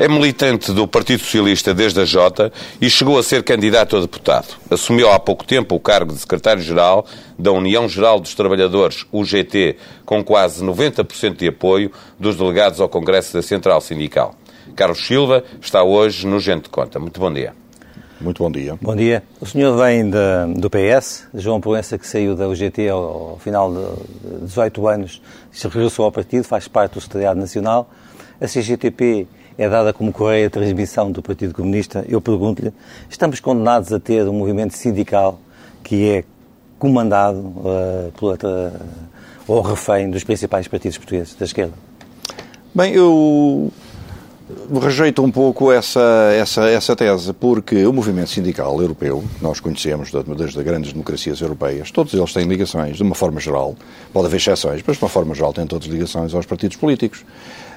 É militante do Partido Socialista desde a Jota e chegou a ser candidato a deputado. Assumiu há pouco tempo o cargo de secretário-geral da União Geral dos Trabalhadores, UGT, com quase 90% de apoio dos delegados ao Congresso da Central Sindical. Carlos Silva está hoje no Gente de Conta. Muito bom dia. Muito bom dia. Bom dia. O senhor vem de, do PS, João Proença, que saiu da UGT ao, ao final de 18 anos, se regressou ao partido, faz parte do Secretariado Nacional. A CGTP é dada como correia de transmissão do Partido Comunista, eu pergunto-lhe, estamos condenados a ter um movimento sindical que é comandado uh, pela, uh, ou refém dos principais partidos portugueses da esquerda? Bem, eu rejeito um pouco essa, essa, essa tese, porque o movimento sindical europeu, que nós conhecemos das grandes democracias europeias, todos eles têm ligações, de uma forma geral, pode haver exceções, mas de uma forma geral têm todos ligações aos partidos políticos.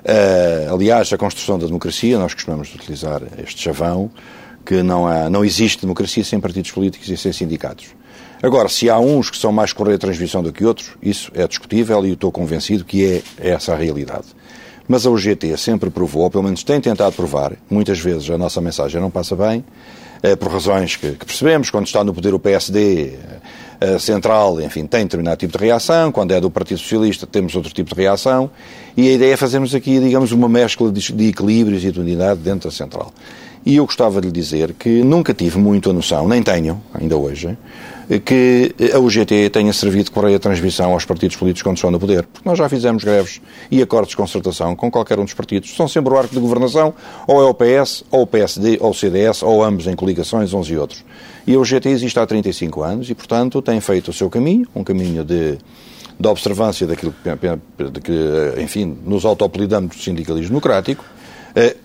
Uh, aliás, a construção da democracia, nós costumamos utilizar este chavão, que não, há, não existe democracia sem partidos políticos e sem sindicatos. Agora, se há uns que são mais correia de transmissão do que outros, isso é discutível e eu estou convencido que é essa a realidade. Mas a UGT sempre provou, ou pelo menos tem tentado provar, muitas vezes a nossa mensagem não passa bem, eh, por razões que, percebemos, quando está no poder o PSD central, enfim, tem determinado tipo de reação, quando é do Partido Socialista temos outro tipo de reação, e a ideia é fazermos aqui, digamos, uma mescla de, de equilíbrios e de unidade dentro da central. E eu gostava de lhe dizer que nunca tive muito a noção, nem tenho, ainda hoje, que a UGT tenha servido de correia de transmissão aos partidos políticos quando estão no poder. Porque nós já fizemos greves e acordos de concertação com qualquer um dos partidos. São sempre o arco de governação, ou é o PS, ou o PSD, ou o CDS, ou ambos em coligações, uns e outros. E a UGT existe há 35 anos e, portanto, tem feito o seu caminho, um caminho de de observância daquilo que, de que enfim, nos autoapelidamos de sindicalismo democrático, eh,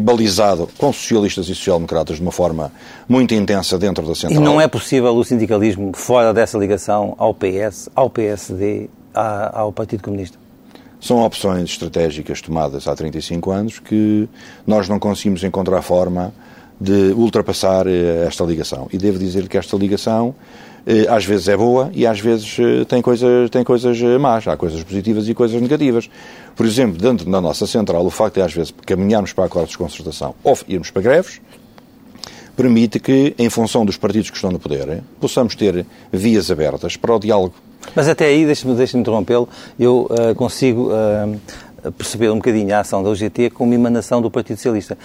balizado com socialistas e social-democratas de uma forma muito intensa dentro da central. E não é possível o sindicalismo fora dessa ligação ao PS, ao PSD, ao Partido Comunista? São opções estratégicas tomadas há 35 anos que nós não conseguimos encontrar forma de ultrapassar eh, esta ligação. E devo dizer que esta ligação eh, às vezes é boa e às vezes eh, tem coisas, tem coisas más. Há coisas positivas e coisas negativas. Por exemplo, dentro da nossa central, o facto de às vezes caminharmos para acordos de concertação ou irmos para greves, permite que, em função dos partidos que estão no poder, possamos ter vias abertas para o diálogo. Mas até aí, deixe-me deixe interrompê-lo, eu uh, consigo uh, perceber um bocadinho a ação da UGT como emanação do Partido Socialista.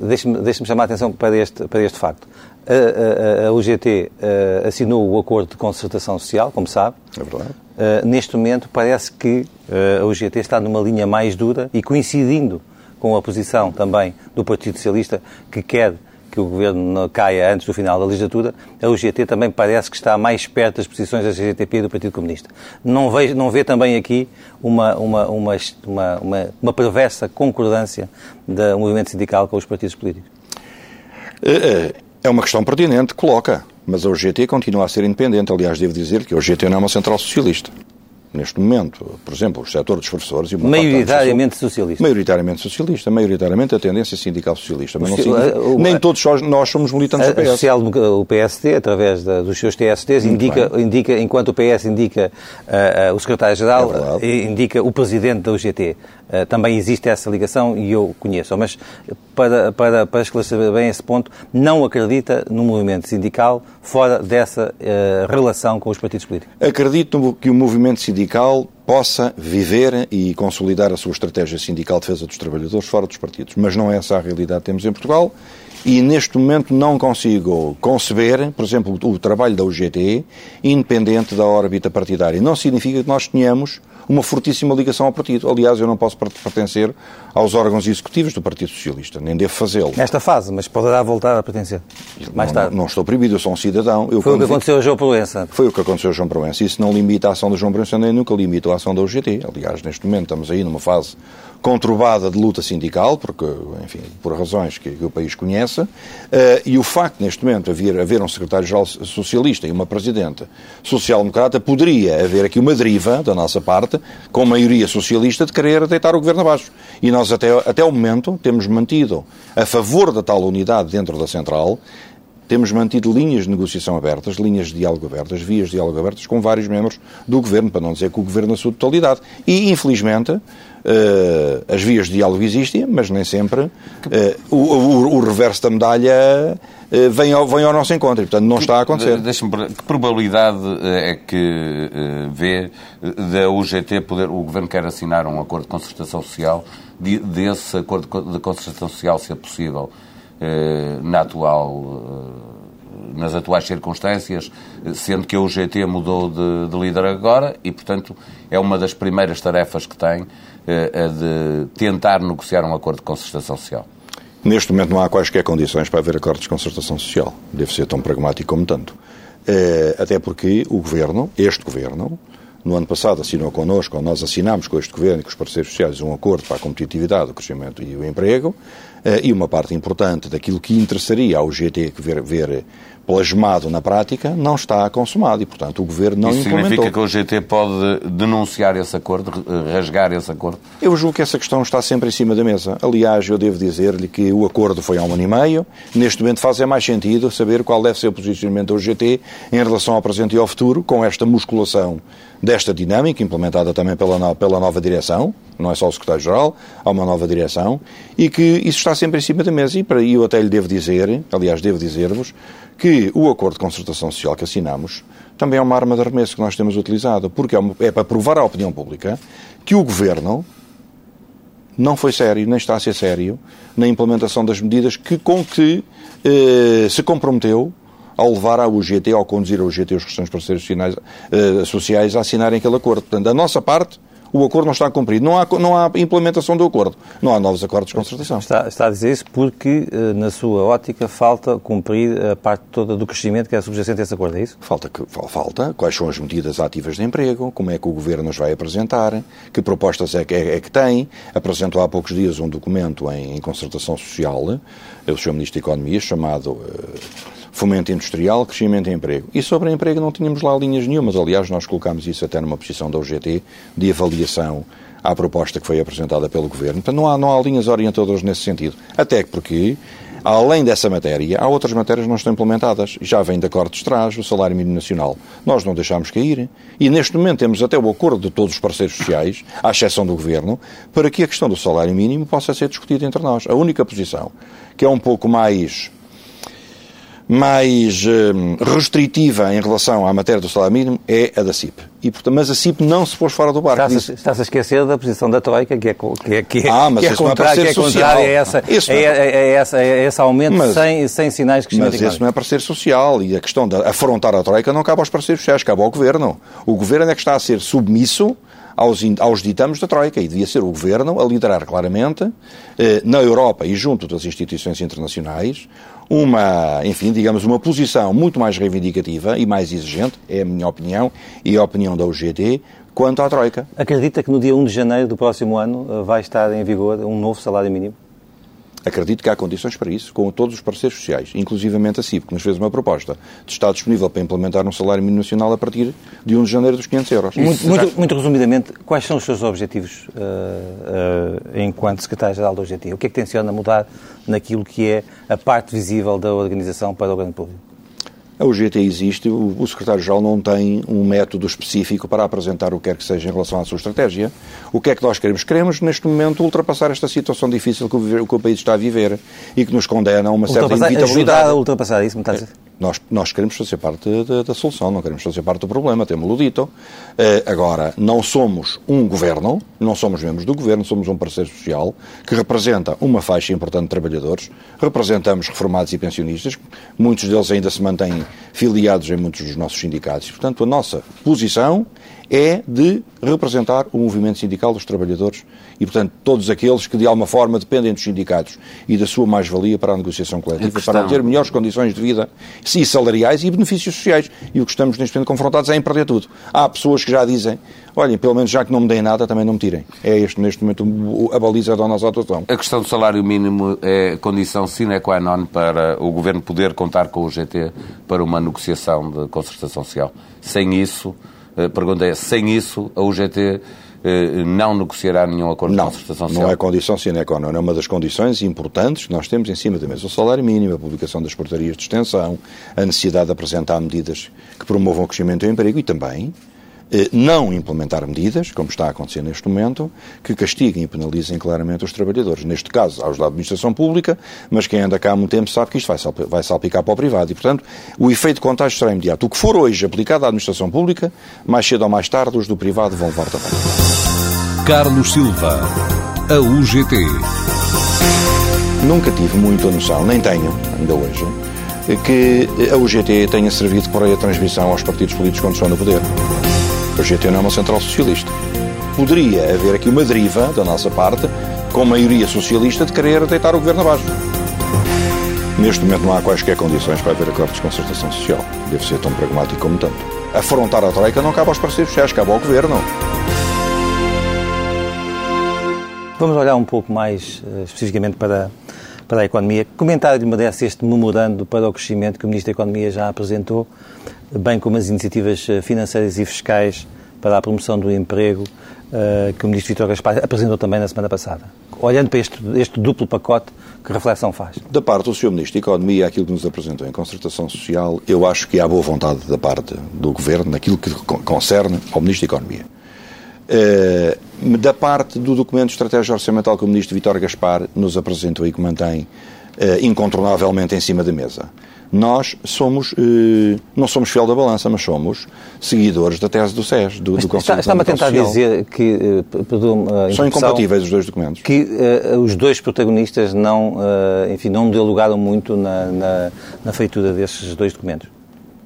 Deixe-me deixe chamar a atenção para este, para este facto a, a, a UGT uh, assinou o acordo de concertação social, como sabe. É verdade. Uh, neste momento, parece que uh, a UGT está numa linha mais dura e coincidindo com a posição também do Partido Socialista, que quer que o governo caia antes do final da legislatura, a UGT também parece que está mais perto das posições da CGTP e do Partido Comunista. Não vê, não vê também aqui uma, uma, uma, uma, uma perversa concordância do movimento sindical com os partidos políticos? É uma questão pertinente, coloca. Mas a UGT continua a ser independente. Aliás, devo dizer que a UGT não é uma central socialista. Neste momento, por exemplo, o setor dos professores... E uma maioritariamente socialista. Maioritariamente socialista. Maioritariamente a tendência sindical socialista. Mas não o, nem todos nós somos militantes do PS. Social, o PSD, através da, dos seus TSTs, indica, indica, enquanto o PS indica uh, uh, o secretário-geral, é indica o presidente da UGT. Uh, também existe essa ligação e eu conheço. Mas para, para, para esclarecer bem esse ponto, não acredita no movimento sindical fora dessa uh, relação com os partidos políticos? Acredito que o movimento sindical possa viver e consolidar a sua estratégia sindical de defesa dos trabalhadores fora dos partidos. Mas não é essa a realidade que temos em Portugal E neste momento não consigo conceber, por exemplo, o trabalho da UGT independente da órbita partidária. Não significa que nós tenhamos uma fortíssima ligação ao partido. Aliás, eu não posso pertencer aos órgãos executivos do Partido Socialista, nem devo fazê-lo. Nesta fase, mas poderá voltar a pertencer mais não, tarde. Não, não, estou proibido, eu sou um cidadão. Eu, Foi o que aconteceu a João Proença. Foi o que aconteceu a João Proença. Isso não limita a ação do João Proença, nem nunca limita a ação da UGT. Aliás, neste momento estamos aí numa fase conturbada de luta sindical, porque, enfim, por razões que, que o país conhece, uh, e o facto, neste momento, haver, haver um secretário-geral socialista e uma presidente social-democrata, poderia haver aqui uma deriva da nossa parte, com maioria socialista, de querer deitar o governo abaixo. E nós, até, até o momento, temos mantido, a favor da tal unidade dentro da central, temos mantido linhas de negociação abertas, linhas de diálogo abertas, vias de diálogo abertas com vários membros do Governo, para não dizer que o Governo na sua totalidade. E, infelizmente, Uh, as vias de diálogo existem, mas nem sempre uh, o, o, o, reverso da medalha vem, ao, vem ao nosso encontro e, portanto, não que, está a acontecer. Deixa-me que probabilidade é que vê da UGT poder, o Governo quer assinar um acordo de concertação social, de, desse acordo de concertação social ser possível na atual nas atuais circunstâncias, sendo que a UGT mudou de, de líder agora e, portanto, é uma das primeiras tarefas que tem eh, a de tentar negociar um acordo de concertação social. Neste momento não há quaisquer condições para haver acordos de concertação social. Deve ser tão pragmático como tanto. Eh, até porque o Governo, este Governo, no ano passado assinou connosco, ou nós assinámos com este Governo e com os parceiros sociais um acordo para a competitividade, o crescimento e o emprego, eh, e uma parte importante daquilo que interessaria ao GT ver, ver plasmado na prática não está consumado e, portanto, o Governo não Isso implementou. significa que o GT pode denunciar esse acordo, rasgar esse acordo? Eu julgo que essa questão está sempre em cima da mesa. Aliás, eu devo dizer-lhe que o acordo foi há um ano e meio. Neste momento faz é mais sentido saber qual deve ser o posicionamento do GT em relação ao presente e ao futuro, com esta musculação desta dinâmica, implementada também pela, pela nova direção, não é só o secretário-geral, há uma nova direção, e que isso está sempre em cima da mesa. E para eu até lhe devo dizer, aliás, devo dizer-vos, que o acordo de concertação social que assinamos também é uma arma de arremesso que nós temos utilizado, porque é, uma, é para provar à opinião pública que o governo não foi sério, nem está a ser sério na implementação das medidas que, com que eh, se comprometeu ao levar a UGT, ao conduzir a UGT os restantes parceiros sociais, eh, sociais a assinarem aquele acordo. Portanto, da nossa parte, o acordo não está cumprido. Não há, não há implementação do acordo. Não há novos acordos de concertação. Está, está a dizer isso porque, eh, na sua ótica, falta cumprir a parte toda do crescimento que é subjacente a esse acordo, é isso? Falta, falta. Quais são as medidas ativas de emprego? Como é que o Governo nos vai apresentar? Que propostas é que, é, é que tem? Apresentou há poucos dias um documento em, em concertação social, eu sou Ministro da Economia, chamado... Uh, fomento industrial, crescimento e emprego. E sobre emprego não tínhamos lá linhas nenhumas. Aliás, nós colocámos isso até numa posição da UGT de avaliação à proposta que foi apresentada pelo Governo. Portanto, não há, não há linhas orientadoras nesse sentido. Até porque, além dessa matéria, há outras matérias que não estão implementadas. Já vem de acordos de trás, o salário mínimo nacional. Nós não deixámos cair. E neste momento temos até o acordo de todos os parceiros sociais, à exceção do Governo, para que a questão do salário mínimo possa ser discutida entre nós. A única posição que é um pouco mais mais hum, restritiva em relação à matéria do salário mínimo é a da CIP. E, portanto, mas a CIP não se pôs fora do barco. Está-se está a esquecer da posição da Troika, que é, que é, que é, ah, mas que é, contrária, que é contrária a, essa, isso é, é, é, essa, é esse aumento mas, sem, sem sinais crescimento Mas isso não é parceiro social. E a questão de afrontar a Troika não cabe aos parceiros sociais, cabe ao Governo. O Governo é que está a ser submisso aos, aos ditames da Troika e devia ser o Governo a liderar claramente, eh, na Europa e junto das instituições internacionais, uma, enfim, digamos, uma posição muito mais reivindicativa e mais exigente, é a minha opinião e a opinião da UGT, quanto à Troika. Acredita que no dia 1 de janeiro do próximo ano eh, vai estar em vigor um novo salário mínimo? Acredito que há condições para isso, com todos os parceiros sociais, inclusivamente a CIP, que nos fez uma proposta de estar disponível para implementar um salário mínimo nacional a partir de 1 de janeiro dos 500 euros. Muito, muito, muito resumidamente, quais são os seus objetivos uh, uh, enquanto secretário-geral do OGT? O que é que tenciona mudar naquilo que é a parte visível da organização para o grande público? A UGT existe, o, o secretário-geral não tem um método específico para apresentar o que quer que seja em relação à sua estratégia. O que é que nós queremos? Queremos, neste momento, ultrapassar esta situação difícil que o, que o país está a viver e que nos condena a uma certa inevitabilidade. Ajudar a ultrapassar isso, me está a dizer? Nós, nós queremos fazer parte da, da, solução, não queremos fazer parte do problema, temos-lo dito. Uh, agora, não somos um governo, não somos membros do governo, somos um parceiro social que representa uma faixa importante de trabalhadores, representamos reformados e pensionistas, muitos deles ainda se mantêm filiados em muitos dos nossos sindicatos. Portanto, a nossa posição é de representar o movimento sindical dos trabalhadores e, portanto, todos aqueles que de alguma forma dependem dos sindicatos e da sua mais-valia para a negociação coletiva, questão... para ter melhores condições de vida e salariais e benefícios sociais. E o que estamos neste momento confrontados é em perder tudo. Há pessoas que já dizem, olhem, pelo menos já que não me deem nada, também não me tirem. É este, neste momento, a baliza da nossa atuação. A questão do salário mínimo é condição sine qua non para o Governo poder contar com o GT para uma negociação de concertação social. Sem isso, a pergunta é, sem isso, a UGT eh, não negociará nenhum acordo não, de concertação social? Não é condição sine qua non, é uma das condições importantes que nós temos em cima da mesa. O salário mínimo, a publicação das portarias de extensão, a necessidade de apresentar medidas que promovam o crescimento e o emprego e também não implementar medidas, como está a acontecer neste momento, que castiguem e penalizem claramente os trabalhadores. Neste caso, aos da administração pública, mas quem anda cá há muito tempo sabe que isto vai salpicar para o privado. E, portanto, o efeito de contágio será imediato. O que for hoje aplicado à administração pública, mais cedo ou mais tarde, os do privado vão levar também. Carlos Silva, a UGT. Nunca tive muita noção, nem tenho, ainda hoje, que a UGT tenha servido correia de transmissão aos partidos políticos quando estão no poder. A GT não é uma central socialista. Poderia haver aqui uma deriva da nossa parte, com maioria socialista, de querer deitar o governo abaixo. Neste momento não há quaisquer condições para haver acordo de concertação social. Deve ser tão pragmático como tanto. Afrontar a Troika não cabe aos parceiros sociais, cabe ao governo. Vamos olhar um pouco mais uh, especificamente para, para a economia. Comentário merece este memorando para o crescimento que o Ministro da Economia já apresentou bem como as iniciativas eh, financeiras e fiscais para a promoção do emprego uh, que o Ministro Vitor Gaspar apresentou também na semana passada. Olhando para este, este, duplo pacote, que reflexão faz? Da parte do Sr. Ministro da Economia, aquilo que nos apresentou em concertação social, eu acho que há boa vontade da parte do Governo naquilo que concerne ao Ministro da Economia. Uh, da parte do documento de estratégia orçamental que o Ministro Vitor Gaspar nos apresentou e que mantém uh, incontornavelmente em cima da mesa nós somos, eh, não somos fiel da balança, mas somos seguidores da tese do SES, do, do Conselho Está-me a tentar Social. dizer que, uh, São incompatíveis os dois documentos. Que os dois protagonistas não, enfim, não dialogaram muito na, na, na feitura desses dois documentos.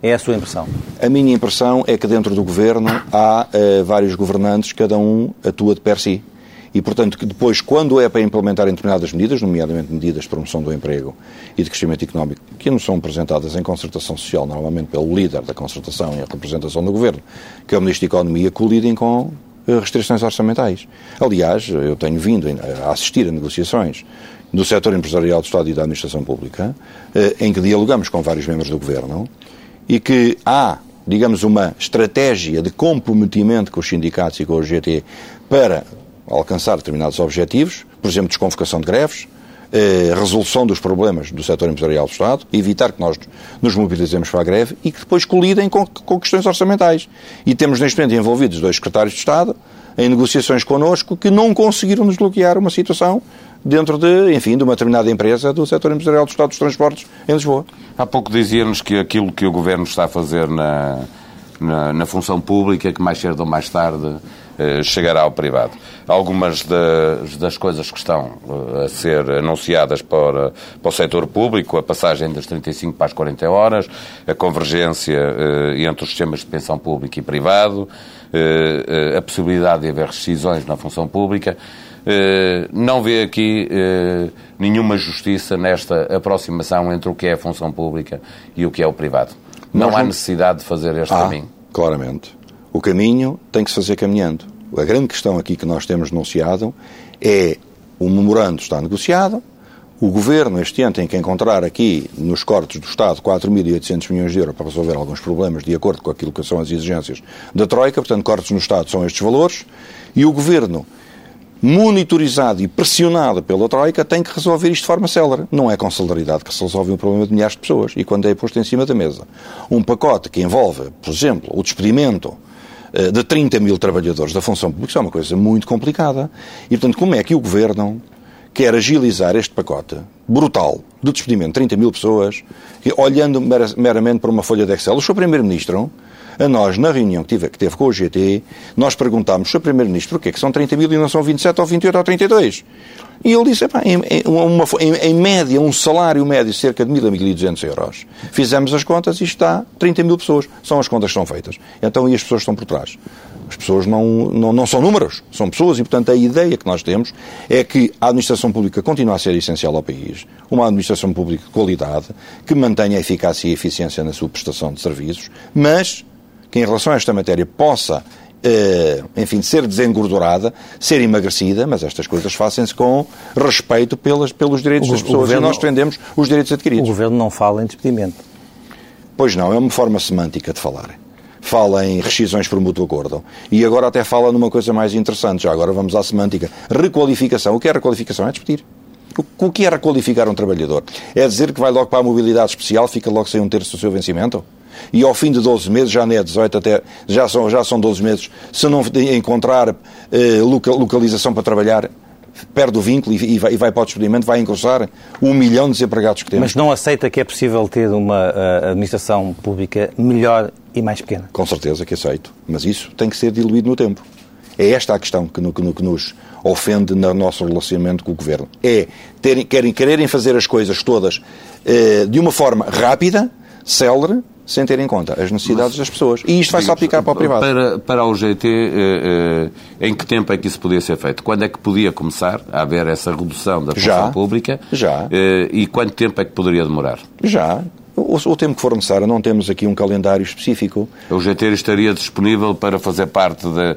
É a sua impressão? A minha impressão é que dentro do governo há vários governantes, cada um atua de per si. E, portanto, que depois, quando é para implementar determinadas medidas, nomeadamente medidas de promoção do emprego e de crescimento económico, que não são apresentadas em concertação social, normalmente pelo líder da concertação e a representação do Governo, que é o Ministro da Economia, colidem com eh, restrições orçamentais. Aliás, eu tenho vindo a assistir a negociações do setor empresarial do Estado e da Administração Pública, eh, em que dialogamos com vários membros do Governo e que há, digamos, uma estratégia de comprometimento com os sindicatos e com o GT para alcançar determinados objetivos, por exemplo, desconvocação de greves, eh, resolução dos problemas do setor empresarial do Estado, evitar que nós nos mobilizemos para a greve e que depois colidem com, com questões orçamentais. E temos neste momento envolvidos dois secretários de Estado em negociações connosco que não conseguiram desbloquear uma situação dentro de, enfim, de uma determinada empresa do setor empresarial do Estado dos Transportes em Lisboa. Há pouco dizia-nos que aquilo que o Governo está a fazer na, na, na função pública, que mais cedo ou mais tarde eh, chegará ao privado. Algumas das, das coisas que estão eh, a ser anunciadas para, para o setor público, a passagem das 35 para as 40 horas, a convergência eh, entre os sistemas de pensão público e privado, a possibilidade de haver rescisões na função pública, não vê aqui nenhuma justiça nesta aproximação entre o que é a função pública e o que é o privado. Não há necessidade de fazer este ah, caminho. Claramente. O caminho tem que se fazer caminhando. A grande questão aqui que nós temos denunciado é o memorando está negociado, o Governo este ano tem que encontrar aqui, nos cortes do Estado, 4.800 milhões de euros para resolver alguns problemas de acordo com aquilo que são as exigências da Troika, portanto, cortes no Estado são estes valores, e o Governo, monitorizado e pressionado pela Troika, tem que resolver isto de forma célere. Não é com celeridade que se resolve um problema de milhares de pessoas. E quando é posto em cima da mesa um pacote que envolve, por exemplo, o despedimento eh, de 30 mil trabalhadores da função pública, isso é uma coisa muito complicada. E, portanto, como é que o Governo quer agilizar este pacote brutal de despedimento de 30 mil pessoas, olhando meramente para uma folha de Excel. O Sr. Primeiro-Ministro, a nós, na reunião que, tive, que teve com o GT, nós perguntámos, Sr. Primeiro-Ministro, porquê que são 30 mil e não são 27 ou 28 ou 32? E ele disse, em, em, uma, em, em, média, um salário médio cerca de 1.000 a 1.200 euros. Fizemos as contas e está 30 mil pessoas. São as contas que são feitas. Então, e as pessoas estão por trás? As pessoas não, não, não são números, são pessoas e, portanto, a ideia que nós temos é que a administração pública continue a ser essencial ao país, uma administração pública de qualidade, que mantenha a eficácia e a eficiência na sua prestação de serviços, mas que em relação a esta matéria possa Uh, enfim, ser desengordurada, ser emagrecida, mas estas coisas fazem-se com respeito pelas, pelos direitos o, das pessoas governo, e nós defendemos os direitos adquiridos. O Governo não fala em despedimento. Pois não, é uma forma semântica de falar. Fala em rescisões por mútuo acordo. E agora até fala numa coisa mais interessante. Já agora vamos à semântica. Requalificação. O que é requalificação? É despedir. O que é requalificar um trabalhador? É dizer que vai logo para a mobilidade especial, fica logo sem um terço do seu vencimento? E ao fim de 12 meses, já não é 18 até, já são, já são 12 meses, se não encontrar eh, localização para trabalhar, perde o vínculo e vai, e vai para o despedimento, vai encurçar um milhão de desempregados que temos. Mas não aceita que é possível ter uma uh, administração pública melhor e mais pequena? Com certeza que aceito, mas isso tem que ser diluído no tempo. É esta a questão que, no, que, que nos ofende no nosso relacionamento com o Governo. É terem, querem, quererem fazer as coisas todas uh, de uma forma rápida, célere, sem ter em conta as necessidades Mas, das pessoas. E isto vai só aplicar para o privado. Para, para o GT, eh, eh, em que tempo é que isso podia ser feito? Quando é que podia começar a haver essa redução da função já, pública? Já. Eh, e quanto tempo é que poderia demorar? Já. O, o, tempo que for necessário, não temos aqui um calendário específico. O GT estaria disponível para fazer parte de,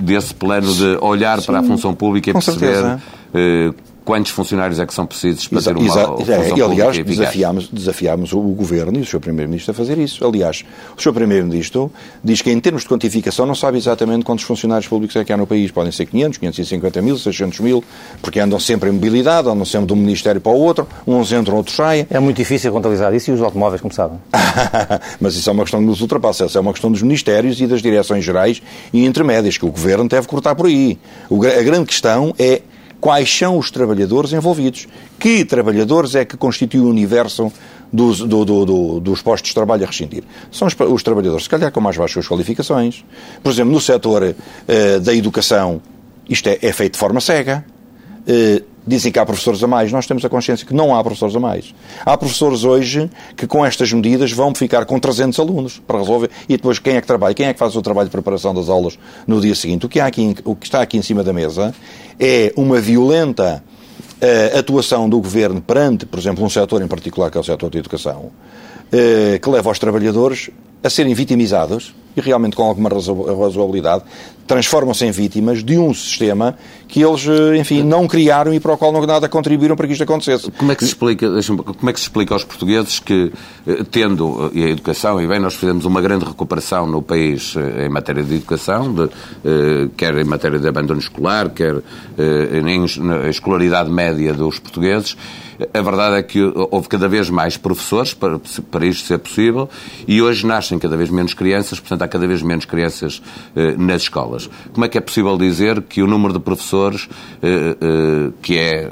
desse plano de olhar Sim, para a função pública e perceber eh, quantos funcionários é que são precisos para ter uma exa, função é, e, aliás, desafiámos, desafiámos o Governo e o Sr. Primeiro-Ministro a fazer isso. Aliás, o Sr. Primeiro-Ministro diz que, em termos de quantificação, não sabe exatamente quantos funcionários públicos é que há no país. Podem ser 500, 550 mil, 600 mil, porque andam sempre em mobilidade, andam sempre de um ministério para o outro, uns entram, outros saem. É muito difícil contabilizar isso e os automóveis, como sabem. Mas isso é uma questão que nos ultrapassa. Essa é uma questão dos ministérios e das direções gerais e intermédias, que o Governo deve cortar por aí. a grande questão é quais são os trabalhadores envolvidos. Que trabalhadores é que constituem o universo dos, do, do, do, dos postos de trabalho a rescindir? São os, os, trabalhadores, se calhar, com mais baixas qualificações. Por exemplo, no setor uh, da educação, isto é, é, feito de forma cega. Uh, dizem que há professores a mais, nós temos a consciência que não há professores a mais. Há professores hoje que com estas medidas vão ficar com 300 alunos para resolver. E depois quem é que trabalha? Quem é que faz o trabalho de preparação das aulas no dia seguinte? O que, aqui, o que está aqui em cima da mesa é uma violenta uh, atuação do governo perante, por exemplo, um setor em particular que é o setor da educação, uh, que leva os trabalhadores a serem vitimizados e realmente com alguma razoabilidade, transformam-se em vítimas de um sistema que eles, eh, enfim, não criaram e para o qual não nada contribuíram para que isto acontecesse. Como é que se explica, como é que se explica aos portugueses que, eh, tendo eh, a educação, e bem, nós fizemos uma grande recuperação no país em matéria de educação, de, quer em matéria de abandono escolar, quer na escolaridade média dos portugueses, a verdade é que houve cada vez mais professores para, para isto ser possível e hoje nascem cada vez menos crianças, portanto há cada vez menos crianças eh, nas escolas. Como é que é possível dizer que o número de professores, eh, eh, que é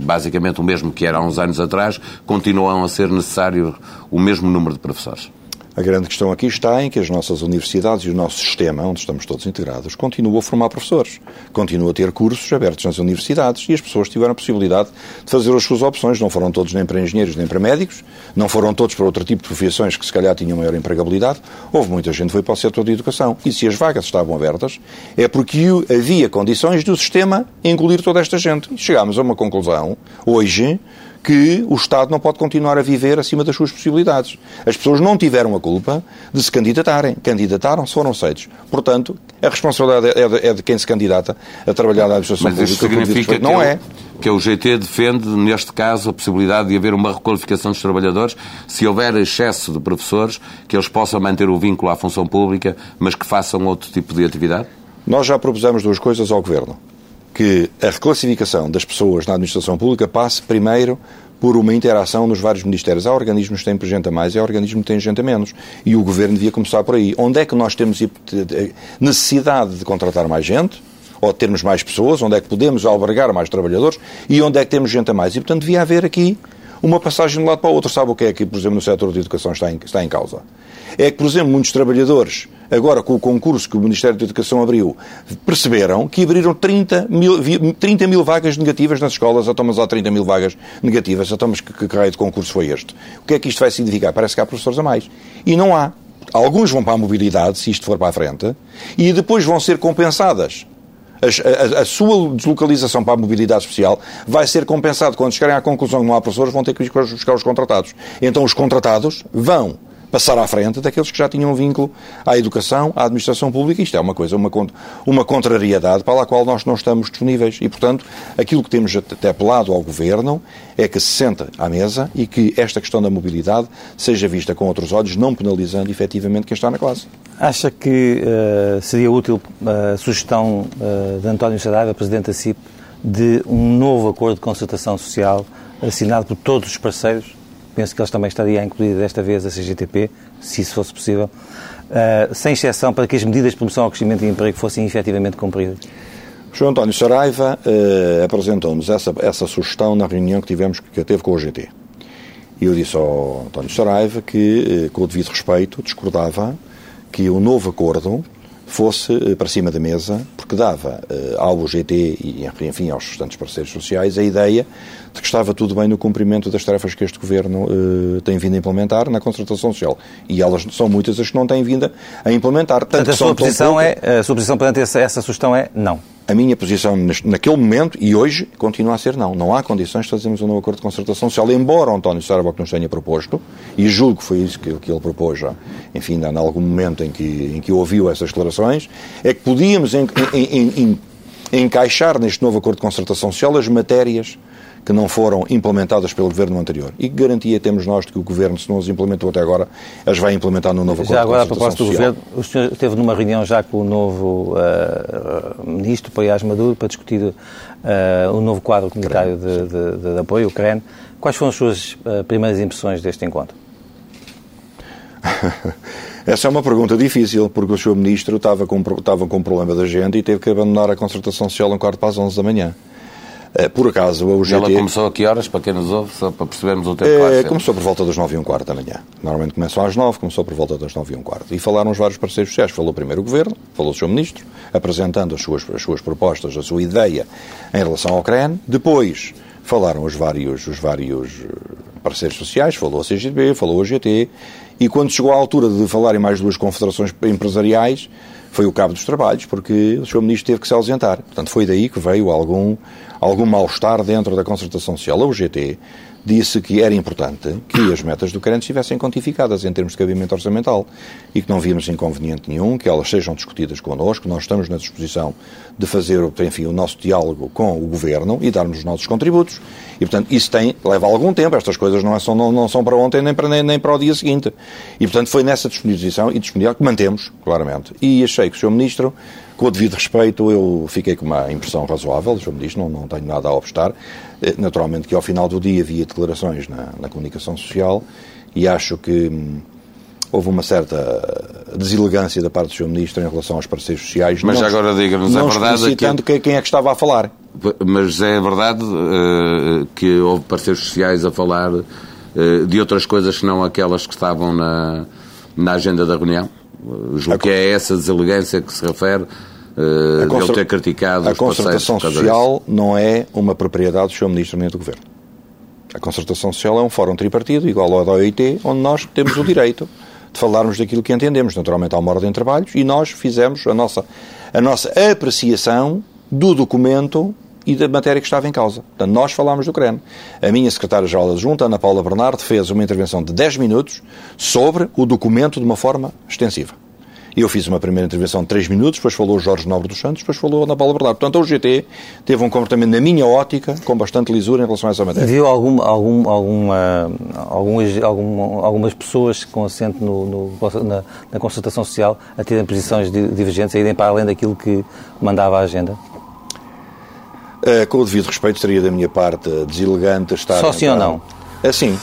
basicamente o mesmo que era há uns anos atrás, continuam a ser necessário o mesmo número de professores? A grande questão aqui está em que as nossas universidades e o nosso sistema, onde estamos todos integrados, continuam a formar professores, continuam a ter cursos abertos nas universidades e as pessoas tiveram a possibilidade de fazer as suas opções. Não foram todos nem para engenheiros nem para médicos, não foram todos para outro tipo de profissões que se calhar tinham maior empregabilidade. Houve muita gente que foi para o setor de educação. E se as vagas estavam abertas, é porque havia condições do sistema engolir toda esta gente. E chegámos a uma conclusão, hoje, que o Estado não pode continuar a viver acima das suas possibilidades. As pessoas não tiveram a culpa de se candidatarem. Candidataram-se, foram aceitos. Portanto, a responsabilidade é de, é de, quem se candidata a trabalhar na administração Mas pública. significa não é. Que o GT defende, neste caso, a possibilidade de haver uma requalificação dos trabalhadores, se houver excesso de professores, que eles possam manter o vínculo à função pública, mas que façam outro tipo de atividade? Nós já propusemos duas coisas ao Governo que a reclassificação das pessoas na administração pública passe primeiro por uma interação nos vários ministérios. Há organismos que têm gente a mais e há organismos que têm gente a menos. E o Governo devia começar por aí. Onde é que nós temos necessidade de contratar mais gente? pode termos mais pessoas, onde é que podemos albergar mais trabalhadores e onde é que temos gente a mais. E, portanto, devia haver aqui uma passagem de um lado para o outro. Sabe o que é que, por exemplo, no setor de educação está em, está em causa? É que, por exemplo, muitos trabalhadores, agora com o concurso que o Ministério da Educação abriu, perceberam que abriram 30 mil, 30 mil vagas negativas nas escolas. Então, mas há 30 mil vagas negativas. Então, mas que, que raio de concurso foi este? O que é que isto vai significar? Parece que há professores a mais. E não há. Alguns vão para a mobilidade, se isto for para a frente, e depois vão ser compensadas a, a, a, sua deslocalização para a mobilidade especial vai ser compensado quando chegarem à conclusão que não há professores, vão ter que ir buscar os contratados. Então os contratados vão passar à frente daqueles que já tinham vínculo à educação, à administração pública. Isto é uma coisa, uma, uma contrariedade para a qual nós não estamos disponíveis. E, portanto, aquilo que temos até apelado ao Governo é que se sente à mesa e que esta questão da mobilidade seja vista com outros olhos, não penalizando efetivamente quem está na classe. Acha que uh, seria útil eh, a sugestão uh, de António Saraiva, Presidente da CIP, de um novo acordo de concertação social assinado por todos os parceiros penso que eles também estariam incluídos desta vez a CGTP, se isso fosse possível, uh, sem exceção para que as medidas de promoção ao crescimento e emprego fossem efetivamente cumpridas. João António Saraiva uh, apresentou-nos essa, essa sugestão na reunião que tivemos, que teve com o GT. E eu disse ao António Saraiva que, uh, com o devido respeito, discordava que o novo acordo fosse para cima da mesa, porque dava ao GT e, enfim, aos restantes parceiros sociais a ideia de que estava tudo bem no cumprimento das tarefas que este Governo uh, tem vindo a implementar na concertação social. E elas são muitas as que não têm vindo a implementar. Tanto Portanto, a sua, posição é, a sua posição perante essa, essa sugestão é não. A minha posição naquele momento e hoje continua a ser não. Não há condições de fazermos um novo acordo de concertação social, embora António Sarabok nos tenha proposto, e julgo que foi isso que, que ele propôs já, enfim, em algum momento em que, em que ouviu essas declarações, é que podíamos encaixar neste novo acordo de concertação social as matérias que não foram implementadas pelo governo anterior. E que garantia temos nós de que o governo, se não as implementou até agora, as vai implementar no novo já acordo agora, a propósito do governo, o senhor esteve numa reunião já com o novo uh, ministro, Paiás Maduro, para discutir uh, o novo quadro comunitário de, de, de, de, apoio, o CREN. Quais foram as suas uh, primeiras impressões deste encontro? Essa é uma pergunta difícil, porque o Sr. Ministro estava com, estava com um problema da agenda e teve que abandonar a concertação social um quarto para as 11 da manhã. Eh, por acaso, a UGT... Ela começou a que horas, para quem nos ouve, só para percebermos o tempo é, Começou por volta das 9 e um quarto da manhã. Normalmente começam às 9, começou por volta das 9 e um quarto. E falaram os vários parceiros sociais. Falou primeiro o Governo, falou o Sr. Ministro, apresentando as suas, as suas propostas, a sua ideia em relação ao CREN. Depois falaram os vários, os vários eh, parceiros sociais, falou a CGB, falou a GT, e quando chegou à altura de falarem mais duas confederações empresariais, foi o cabo dos trabalhos, porque o Sr. Ministro teve que se ausentar. Portanto, foi daí que veio algum, algum mal-estar dentro da concertação social. A UGT disse que era importante que as metas do crédito estivessem quantificadas em termos de cabimento orçamental e que não víamos inconveniente nenhum, que elas sejam discutidas connosco, nós estamos na disposição de fazer, enfim, o nosso diálogo com o Governo e darmos os nossos contributos. E, portanto, isso tem, leva algum tempo, estas coisas não, é só, não, não são para ontem nem para, nem, nem para o dia seguinte. E, portanto, foi nessa disposição e disponibilidade que mantemos, claramente. E achei que o Sr. Ministro com o devido respeito, eu fiquei com uma impressão razoável, o Sr. Ministro, não, não tenho nada a obstar. Eh, naturalmente que ao final do dia havia declarações na, na comunicação social e acho que hum, houve uma certa deselegância da parte do Sr. Ministro em relação aos parceiros sociais. Mas não, agora diga-nos a verdade. Que... quem é que estava a falar. Mas é verdade uh, que houve parceiros sociais a falar uh, de outras coisas que não aquelas que estavam na, na agenda da reunião? Julgo que é essa deselegância que se refere uh, a concer... ter criticado A concertação social não é uma propriedade do Sr. Ministro nem do Governo. A concertação social é um fórum tripartido, igual ao da OIT, onde nós temos o direito de falarmos daquilo que entendemos. Naturalmente há uma ordem de trabalhos e nós fizemos a nossa, a nossa apreciação do documento e da matéria que estava em causa. Portanto, nós falámos do CREN. A minha secretária-geral adjunta, Ana Paula Bernardo, fez uma intervenção de 10 minutos sobre o documento de uma forma extensiva. Eu fiz uma primeira intervenção de 3 minutos, depois falou Jorge Nobre dos Santos, depois falou Ana Paula Bernardo. Portanto, o GT teve um comportamento, na minha ótica, com bastante lisura em relação a essa matéria. Viu algum, algum, alguma, algumas, algumas pessoas com assento no, no, na, na social a terem posições divergentes, a irem para além daquilo que mandava a agenda? Uh, com o devido respeito, seria da minha parte deselegante estar. Só sim ou não? Assim.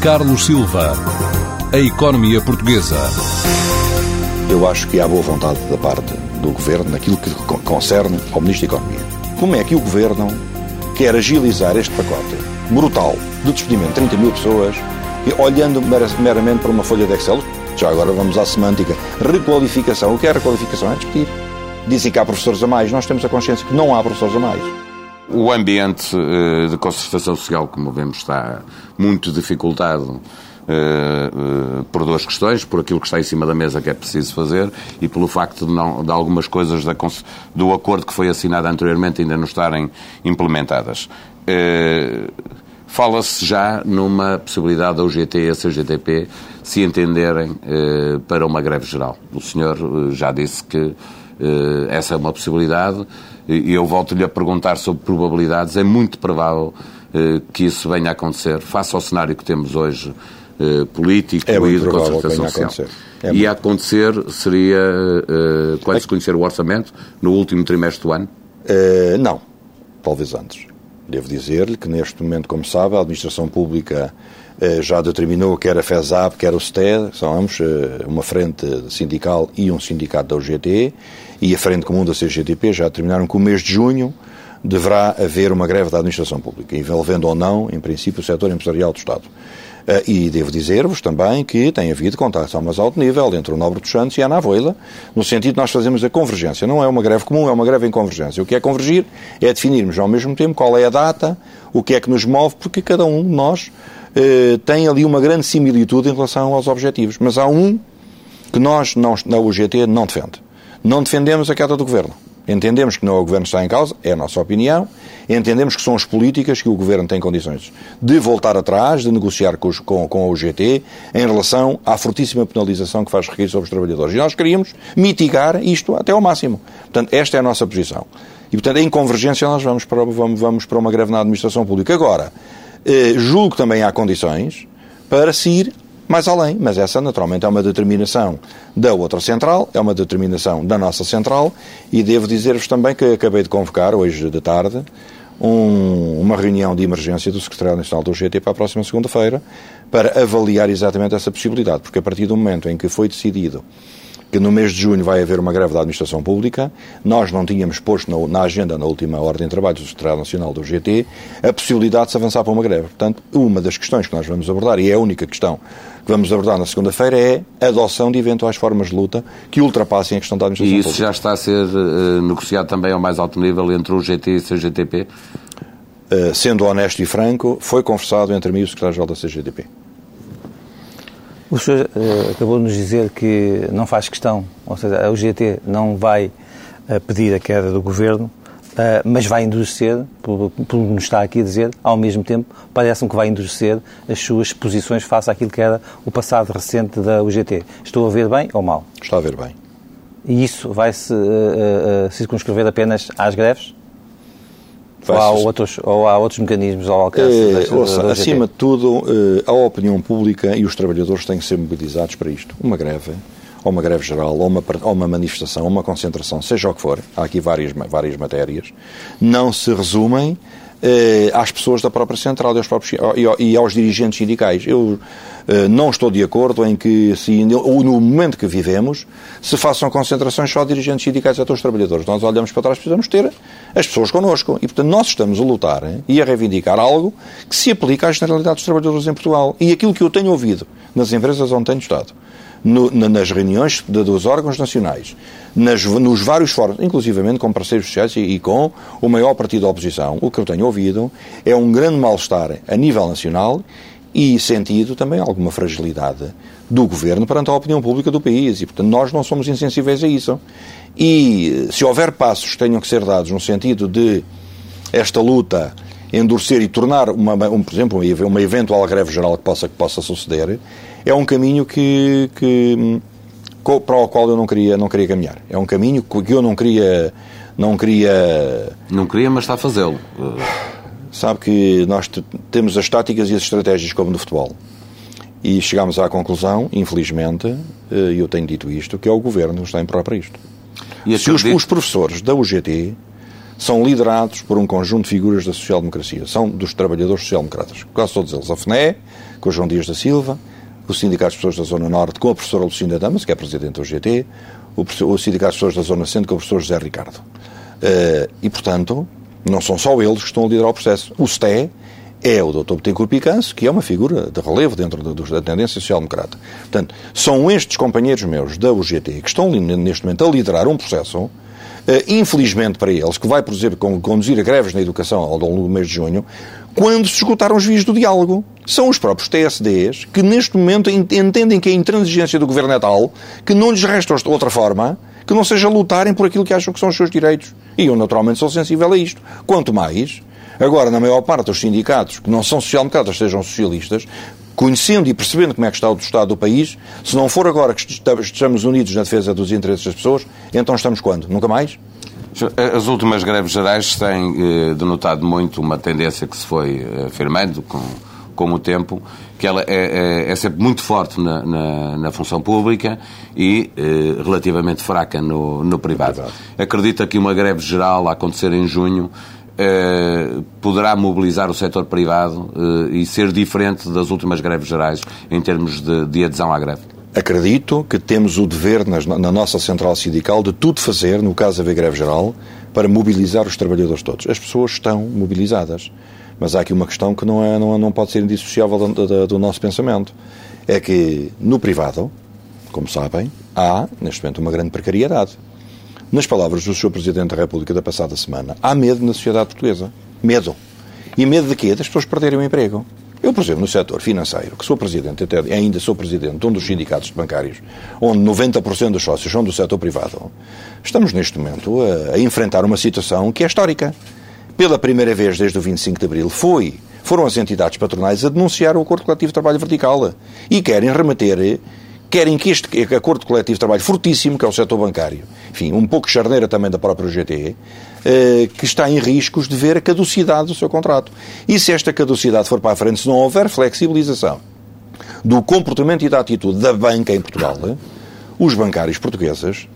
Carlos Silva, a economia portuguesa. Eu acho que há boa vontade da parte do Governo naquilo que concerne ao Ministro da Economia. Como é que o Governo quer agilizar este pacote brutal de despedimento de 30 mil pessoas olhando meramente para uma folha de Excel? Já agora vamos à semântica. Requalificação. O que é requalificação? É despedir. Dizem que há professores a mais. Nós temos a consciência que não há professores a mais. O ambiente uh, de concertação social, como vemos, está muito dificultado uh, uh, por duas questões, por aquilo que está em cima da mesa que é preciso fazer e pelo facto de, não, de algumas coisas da, do acordo que foi assinado anteriormente ainda não estarem implementadas. Fala-se já numa possibilidade da UGT e a CGTP se entenderem eh, para uma greve geral. O senhor eh, já disse que eh, essa é uma possibilidade e eu volto-lhe a perguntar sobre probabilidades. É muito provável eh, que isso venha a acontecer, face ao cenário que temos hoje eh, político é e de concertação social. É e a acontecer seria eh, quando se conhecer o orçamento, no último trimestre do ano? não, talvez antes. Devo dizer-lhe que neste momento, como sabe, a administração pública eh, já determinou quer a FESAP, quer o STED, são ambos eh, uma frente sindical e um sindicato da UGT, e a frente comum da CGTP já determinaram que o mês de junho deverá haver uma greve da administração pública, envolvendo ou não, em princípio, o setor empresarial do Estado. Uh, e devo dizer-vos também que tem havido contactos ao mais alto nível entre o Nobre dos Santos e a Ana no sentido de nós fazermos a convergência. Não é uma greve comum, é uma greve em convergência. O que é convergir é definirmos ao mesmo tempo qual é a data, o que é que nos move, porque cada um de nós uh, tem ali uma grande similitude em relação aos objetivos. Mas há um que nós, não, na UGT, não defende. Não defendemos a queda do Governo. Entendemos que não é o Governo que está em causa, é a nossa opinião. Entendemos que são as políticas que o Governo tem condições de voltar atrás, de negociar com, com, com a UGT em relação à fortíssima penalização que faz recair sobre os trabalhadores. E nós queríamos mitigar isto até ao máximo. Portanto, esta é a nossa posição. E, portanto, em convergência nós vamos para, vamos, vamos para uma greve na administração pública. Agora, eh, julgo que também há condições para se ir mais além. Mas essa, naturalmente, é uma determinação da outra central, é uma determinação da nossa central, e devo dizer-vos também que acabei de convocar, hoje de tarde, um, uma reunião de emergência do Secretário Nacional do GT para a próxima segunda-feira, para avaliar exatamente essa possibilidade, porque a partir do momento em que foi decidido que no mês de junho vai haver uma greve da administração pública. Nós não tínhamos posto na, na agenda, na última ordem de trabalho do Secretário Nacional do GT, a possibilidade de se avançar para uma greve. Portanto, uma das questões que nós vamos abordar, e é a única questão que vamos abordar na segunda-feira, é a adoção de eventuais formas de luta que ultrapassem a questão da administração pública. E isso pública. já está a ser uh, negociado também ao mais alto nível entre o GT e o CGTP? Uh, sendo honesto e franco, foi conversado entre mim e o Secretário-Geral da CGTP. O senhor uh, acabou de nos dizer que não faz questão, ou seja, a UGT não vai uh, pedir a queda do governo, uh, mas vai endurecer, pelo que nos está aqui a dizer, ao mesmo tempo, parece-me que vai endurecer as suas posições face àquilo que era o passado recente da UGT. Estou a ver bem ou mal? Está a ver bem. E isso vai-se circunscrever apenas às greves? Ou há, outros, ou há outros mecanismos ao alcance é, desta, ouça, Acima de tudo, eh, a opinião pública e os trabalhadores têm que ser mobilizados para isto. Uma greve, ou uma greve geral, ou uma, ou uma manifestação, ou uma concentração, seja o que for, há aqui várias, várias matérias, não se resumem às pessoas da própria central e aos, próprios, e aos dirigentes sindicais. Eu eh, não estou de acordo em que, se, no momento que vivemos, se façam concentrações só de dirigentes sindicais e atores trabalhadores. Nós olhamos para trás, precisamos ter as pessoas connosco. E, portanto, nós estamos a lutar e a reivindicar algo que se aplica à generalidade dos trabalhadores em Portugal. E aquilo que eu tenho ouvido nas empresas onde tenho estado, no, nas reuniões de, dos órgãos nacionais, nas, nos vários fóruns, inclusivamente com parceiros sociais e, e, com o maior partido da oposição, o que eu tenho ouvido é um grande mal-estar a nível nacional e sentido também alguma fragilidade do governo perante a opinião pública do país. E, portanto, nós não somos insensíveis a isso. E se houver passos que tenham que ser dados no sentido de esta luta endurecer e tornar, uma, um, por exemplo, uma eventual greve geral que possa, que possa suceder, é um caminho que, que, para o qual eu não queria, não queria caminhar. É um caminho que eu não queria. Não queria. Não queria, mas está a fazê-lo. Sabe que nós temos as táticas e as estratégias como no futebol. E chegámos à conclusão, infelizmente, eh, e eu tenho dito isto, que é o governo que está em para isto. E Se os, os professores da UGT são liderados por um conjunto de figuras da social-democracia, são dos trabalhadores social-democratas, quase todos eles. A FNE, com o João Dias da Silva, o Sindicato de Pessoas da Zona Norte com a professora Lucinda Damas, que é presidente do GT, o, Sindicato de Pessoas da Zona Centro com o professor José Ricardo. Uh, e, portanto, não são só eles que estão a liderar o processo. O STE é o Dr. Betancourt Picanço, que é uma figura de relevo dentro da, da tendência social-democrata. Portanto, são estes companheiros meus da UGT que estão neste momento a liderar um processo Uh, infelizmente para eles, que vai, por exemplo, conduzir a greves na educação ao longo do mês de junho, quando se esgotaram os vias do diálogo. São os próprios TSDs que, neste momento, entendem que a intransigência do governo é tal que não lhes resta outra forma que não seja lutarem por aquilo que acham que são os seus direitos. E eu, naturalmente, sou sensível a isto. Quanto mais, agora, na maior parte dos sindicatos, que não são social-democratas, sejam socialistas, conhecendo e percebendo como é que está o estado do país, se não for agora que estamos unidos na defesa dos interesses das pessoas, então estamos quando? Nunca mais? As últimas greves gerais têm eh, denotado muito uma tendência que se foi eh, afirmando com, com o tempo, que ela é, é, é sempre muito forte na, na, na função pública e eh, relativamente fraca no, no privado. Acredita que uma greve geral a acontecer em junho eh, poderá mobilizar o setor privado eh, e ser diferente das últimas greves gerais em termos de, de adesão à greve? Acredito que temos o dever nas, na nossa central sindical de tudo fazer, no caso haver greve geral, para mobilizar os trabalhadores todos. As pessoas estão mobilizadas, mas há aqui uma questão que não, é, não, não pode ser indissociável do, do, do nosso pensamento. É que no privado, como sabem, há, neste momento, uma grande precariedade. Nas palavras do Sr. Presidente da República da passada semana, há medo na sociedade portuguesa. Medo. E medo de quê? Das pessoas perderem o emprego. Eu, por exemplo, no setor financeiro, que sou presidente, até ainda sou presidente de um dos sindicatos bancários, onde 90% dos sócios são do setor privado, estamos neste momento a, a, enfrentar uma situação que é histórica. Pela primeira vez desde o 25 de Abril foi, foram as entidades patronais a denunciar o Acordo Coletivo de Trabalho Vertical e querem remeter querem que este acordo coletivo de trabalho fortíssimo, que é o setor bancário, enfim, um pouco charneira também da própria UGT, eh, que está em riscos de ver a caducidade do seu contrato. E se esta caducidade for para a frente, se não houver flexibilização do comportamento e da atitude da banca em Portugal, os bancários portugueses,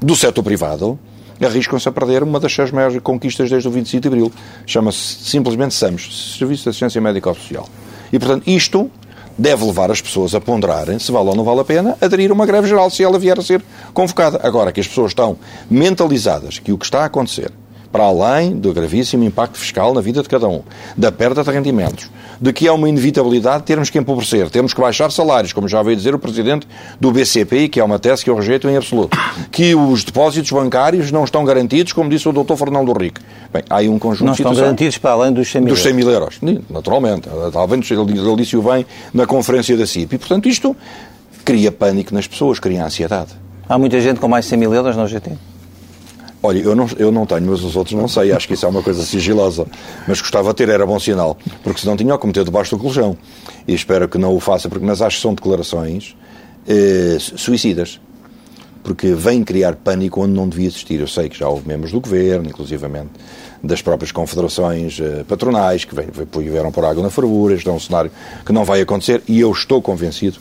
do setor privado, arriscam-se a perder uma das suas maiores conquistas desde o 25 de Abril. Chama-se simplesmente SAMS, Serviço de Assistência Médica Social. E, portanto, isto deve levar as pessoas a ponderarem se vale ou não vale a pena aderir a uma greve geral se ela vier a ser convocada. Agora que as pessoas estão mentalizadas que o que está a acontecer para além do gravíssimo impacto fiscal na vida de cada um, da perda de rendimentos, de que é uma inevitabilidade termos que empobrecer, temos que baixar salários, como já veio dizer o Presidente do BCP, que é uma tese que eu rejeito em absoluto, que os depósitos bancários não estão garantidos, como disse o Dr. Fernando Henrique. Bem, há aí um conjunto não de Não estão garantidos para além dos 100 mil, dos 100 mil euros. Naturalmente. Talvez ele disse-o bem na conferência da CIP. E, portanto, isto cria pânico nas pessoas, cria ansiedade. Há muita gente com mais de 100 mil euros no GT? Olha, eu não, eu não tenho, mas os outros não sei. Acho que isso é uma coisa sigilosa. Mas gostava de ter, era bom sinal. Porque senão tinha que meter debaixo do colchão. E espero que não o faça, porque mas acho que são declarações eh, suicidas. Porque vem criar pânico onde não devia existir. Eu sei que já houve membros do governo, inclusivamente das próprias confederações eh, patronais, que vieram por água na fervura. Este é um cenário que não vai acontecer e eu estou convencido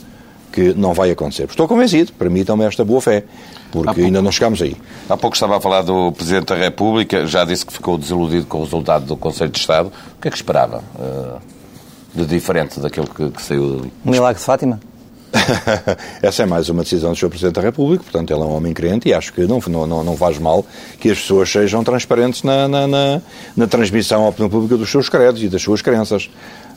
que não vai acontecer. Estou convencido, permitam-me esta boa fé, porque ainda não chegamos aí. Há pouco estava a falar do Presidente da República, já disse que ficou desiludido com o resultado do Conselho de Estado. O que é que esperava uh, de diferente daquilo que, que saiu dali? Um milagre de Fátima? Essa é mais uma decisão do Sr. Presidente da República, portanto, ele é um homem crente e acho que não, não, não faz mal que as pessoas sejam transparentes na, na, na, na transmissão à opinião pública dos seus credos e das suas crenças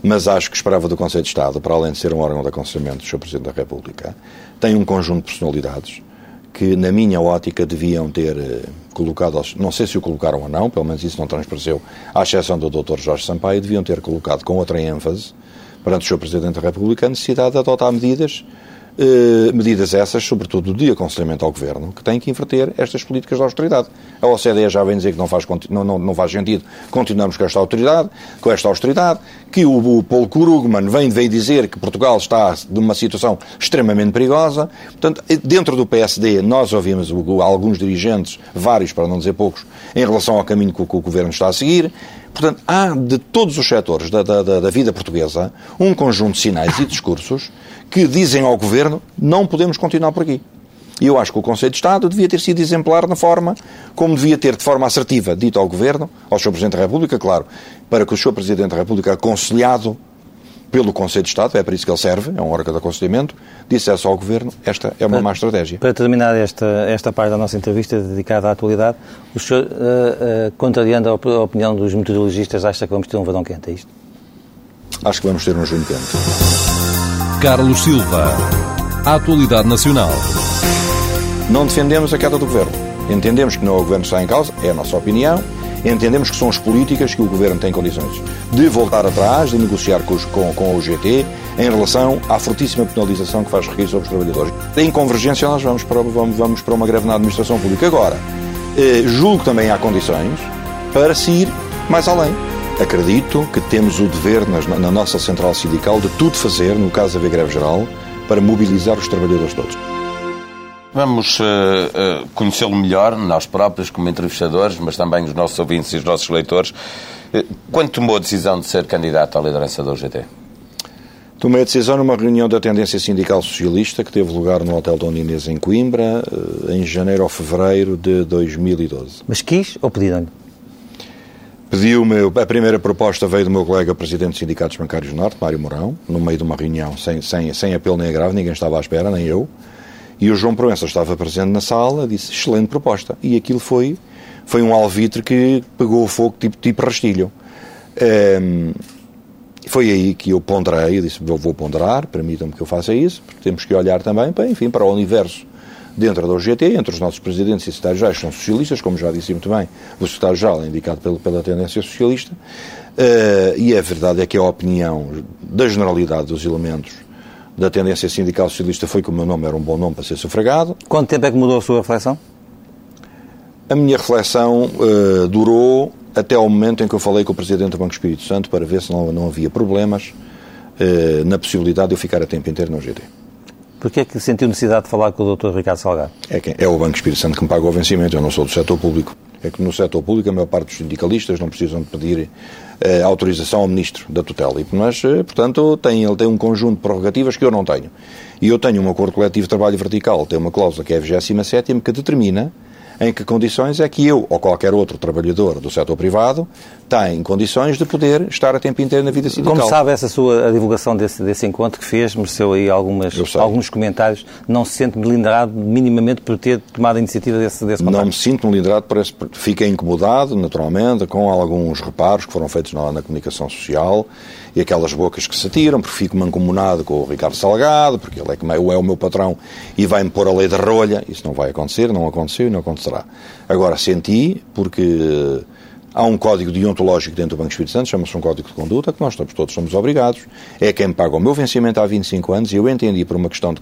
mas acho que esperava do Conselho de Estado, para além de ser um órgão de aconselhamento do Sr. Presidente da República, tem um conjunto de personalidades que, na minha ótica, deviam ter eh, colocado, não sei se o colocaram ou não, pelo menos isso não transpareceu, à exceção do Dr. Jorge Sampaio, deviam ter colocado com outra ênfase, perante o Sr. Presidente da República, a necessidade de adotar medidas eh, medidas essas, sobretudo de aconselhamento ao Governo, que tem que inverter estas políticas de austeridade. A OCDE já vem dizer que não faz, não, não, não faz sentido continuarmos com esta autoridade, com esta austeridade, que o, o Paulo Krugman vem, vem dizer que Portugal está numa situação extremamente perigosa. Portanto, dentro do PSD, nós ouvimos alguns dirigentes, vários para não dizer poucos, em relação ao caminho que, que o Governo está a seguir. Portanto, há de todos os setores da, da, da vida portuguesa um conjunto de sinais e discursos que dizem ao Governo não podemos continuar por aqui. E eu acho que o Conselho de Estado devia ter sido exemplar na forma como devia ter, de forma assertiva, dito ao Governo, ao Sr. Presidente da República, claro, para que o Sr. Presidente da República, aconselhado pelo Conselho de Estado, é para isso que ele serve, é um órgão de aconselhamento, dissesse ao Governo esta é uma para, má estratégia. Para terminar esta, esta parte da nossa entrevista dedicada à atualidade, o senhor, uh, uh, contrariando a opinião dos meteorologistas, acha que vamos ter um verão quente, é isto? Acho que vamos ter um junho quente. Carlos Silva, a atualidade nacional. Não defendemos a queda do Governo. Entendemos que não é o Governo que está em causa, é a nossa opinião, entendemos que são as políticas que o Governo tem condições de voltar atrás, de negociar com, os, com, com o GT em relação à fortíssima penalização que faz recair sobre os trabalhadores. Em convergência, nós vamos para, vamos, vamos para uma greve na administração pública. Agora, eh, julgo que também há condições para se ir mais além. Acredito que temos o dever nas, na nossa central sindical de tudo fazer, no caso de haver greve geral, para mobilizar os trabalhadores todos. Vamos uh, uh, conhecê-lo melhor, nós próprios, como entrevistadores, mas também os nossos ouvintes e os nossos leitores. Uh, quando tomou a decisão de ser candidato à liderança da UGT? Tomei a decisão numa reunião da tendência sindical socialista que teve lugar no Hotel Dona Inês, em Coimbra, em janeiro ou fevereiro de 2012. Mas quis ou pediram-lhe? Pediu-me, a primeira proposta veio do meu colega presidente dos Sindicatos Bancários do Norte, Mário Mourão, no meio de uma reunião sem, sem, sem apelo nem agravo, ninguém estava à espera, nem eu. E o João Proença estava presente na sala, disse, excelente proposta. E aquilo foi, foi um alvitre que pegou fogo tipo, tipo rastilho. Um, foi aí que eu ponderei, eu disse, vou, vou ponderar, permitam-me que eu faça isso, porque temos que olhar também, para, enfim, para o universo dentro da UGT, entre os nossos presidentes e secretários-gerais são socialistas, como já disse muito bem, o secretário-geral é indicado pela, pela tendência socialista, uh, e a verdade é que a opinião da generalidade dos elementos da tendência sindical socialista foi que o meu nome era um bom nome para ser sufragado. Quanto tempo é que mudou a sua reflexão? A minha reflexão uh, durou até ao momento em que eu falei com o Presidente do Banco Espírito Santo para ver se não, não havia problemas uh, na possibilidade de eu ficar a tempo inteiro no GT. Porquê é que sentiu necessidade de falar com o Dr. Ricardo Salgado? É, quem, é o Banco Espírito Santo que me paga o vencimento, eu não sou do setor público. É que no setor público a maior parte dos sindicalistas não precisam de pedir eh, autorização ao Ministro da tutela. Mas, eh, portanto, tem, ele tem um conjunto de prerrogativas que eu não tenho. E eu tenho um acordo coletivo de trabalho vertical, tem uma cláusula que é a 27 que determina em que condições é que eu ou qualquer outro trabalhador do setor privado tem condições de poder estar a tempo inteiro na vida sindical. Como sabe, essa sua a divulgação desse, desse encontro que fez, mereceu aí algumas, alguns comentários. Não se sente melindrado minimamente por ter tomado a iniciativa desse, desse Não me sinto melindrado, por esse, fiquei incomodado, naturalmente, com alguns reparos que foram feitos na, na comunicação social e aquelas bocas que se atiram, porque fico mancomunado com o Ricardo Salgado, porque ele é, que é o meu patrão e vai-me pôr a lei da rolha. Isso não vai acontecer, não aconteceu e não acontecerá. Agora, senti, porque Há um código deontológico dentro do Banco Espírito Santo, chama-se um código de conduta, que nós todos somos obrigados. É quem paga o meu vencimento há 25 anos e eu entendi por uma questão de,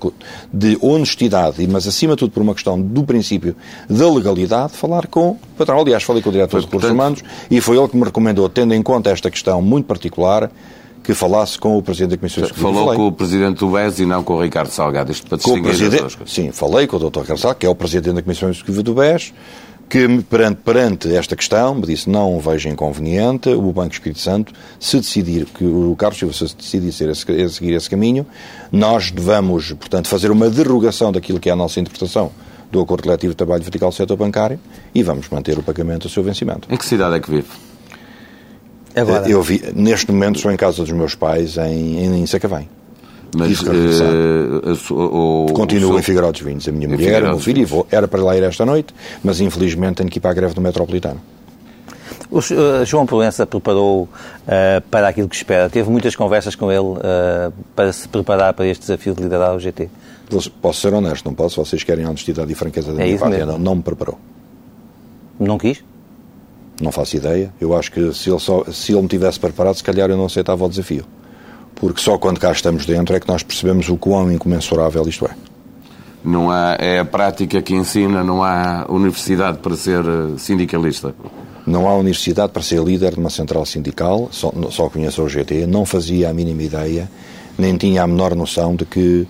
de honestidade, mas acima de tudo por uma questão do princípio da legalidade, falar com o patrão. Aliás, falei com o diretor de recursos humanos e foi ele que me recomendou, tendo em conta esta questão muito particular, que falasse com o Presidente da Comissão Executiva. Falou com o Presidente do BES e não com o Ricardo Salgado, isto para com o presidente, Sim, falei com o Dr. Ricardo Salgado, que é o Presidente da Comissão Executiva do BES, que perante, perante esta questão me disse não vejo inconveniente o Banco Espírito Santo se decidir que o Carlos Silva se decidir a seguir esse caminho, nós devamos, portanto, fazer uma derrogação daquilo que é a nossa interpretação do Acordo Coletivo de Trabalho Vertical do Setor Bancário e vamos manter o pagamento do seu vencimento. Em que cidade é que vive? Agora. Eu vi, neste momento estou em casa dos meus pais em, em Sacavém. Mas uh, o, Continuo o em Figueiró dos Vinhos. A minha mulher, o meu filho, e vou, era para lá ir esta noite, mas infelizmente tenho que ir para a greve do Metropolitano. O uh, João Proença preparou uh, para aquilo que espera. Teve muitas conversas com ele uh, para se preparar para este desafio de liderar o GT. Posso ser honesto, não posso? Vocês querem a honestidade e franqueza da é minha parte. Não, não me preparou. Não quis? Não faço ideia. Eu acho que se ele, só, se ele me tivesse preparado, se calhar eu não aceitava o desafio porque só quando cá estamos dentro é que nós percebemos o quão incomensurável isto é. Não há, é a prática que ensina, não há universidade para ser eh, sindicalista. Não há universidade para ser líder de uma central sindical, só, só conheço o GT, não fazia a mínima ideia, nem tinha a menor noção de que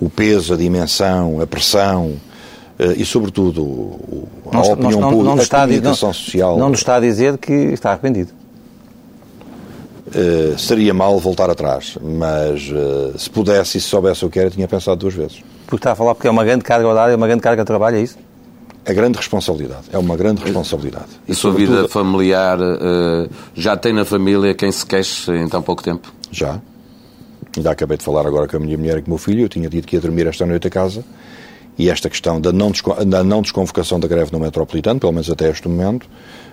o peso, a dimensão, a pressão, e, sobretudo, a não, opinião não, pública, não a comunicação não, social... Não nos está a dizer que está arrependido. Uh, seria mal voltar atrás, mas uh, se pudesse e se soubesse o que era, tinha pensado duas vezes. Porque está a falar porque é uma grande carga horária, uma grande carga de trabalho, é isso? É grande responsabilidade, é uma grande responsabilidade. E, a sua vida familiar uh, já tem na família quem se queixe em tão pouco tempo? Já. Ainda acabei de falar agora com a minha mulher e com o meu filho. Eu tinha dito que ia dormir esta noite a casa. E esta questão da não, da não desconvocação da greve no Metropolitano, pelo menos até este momento,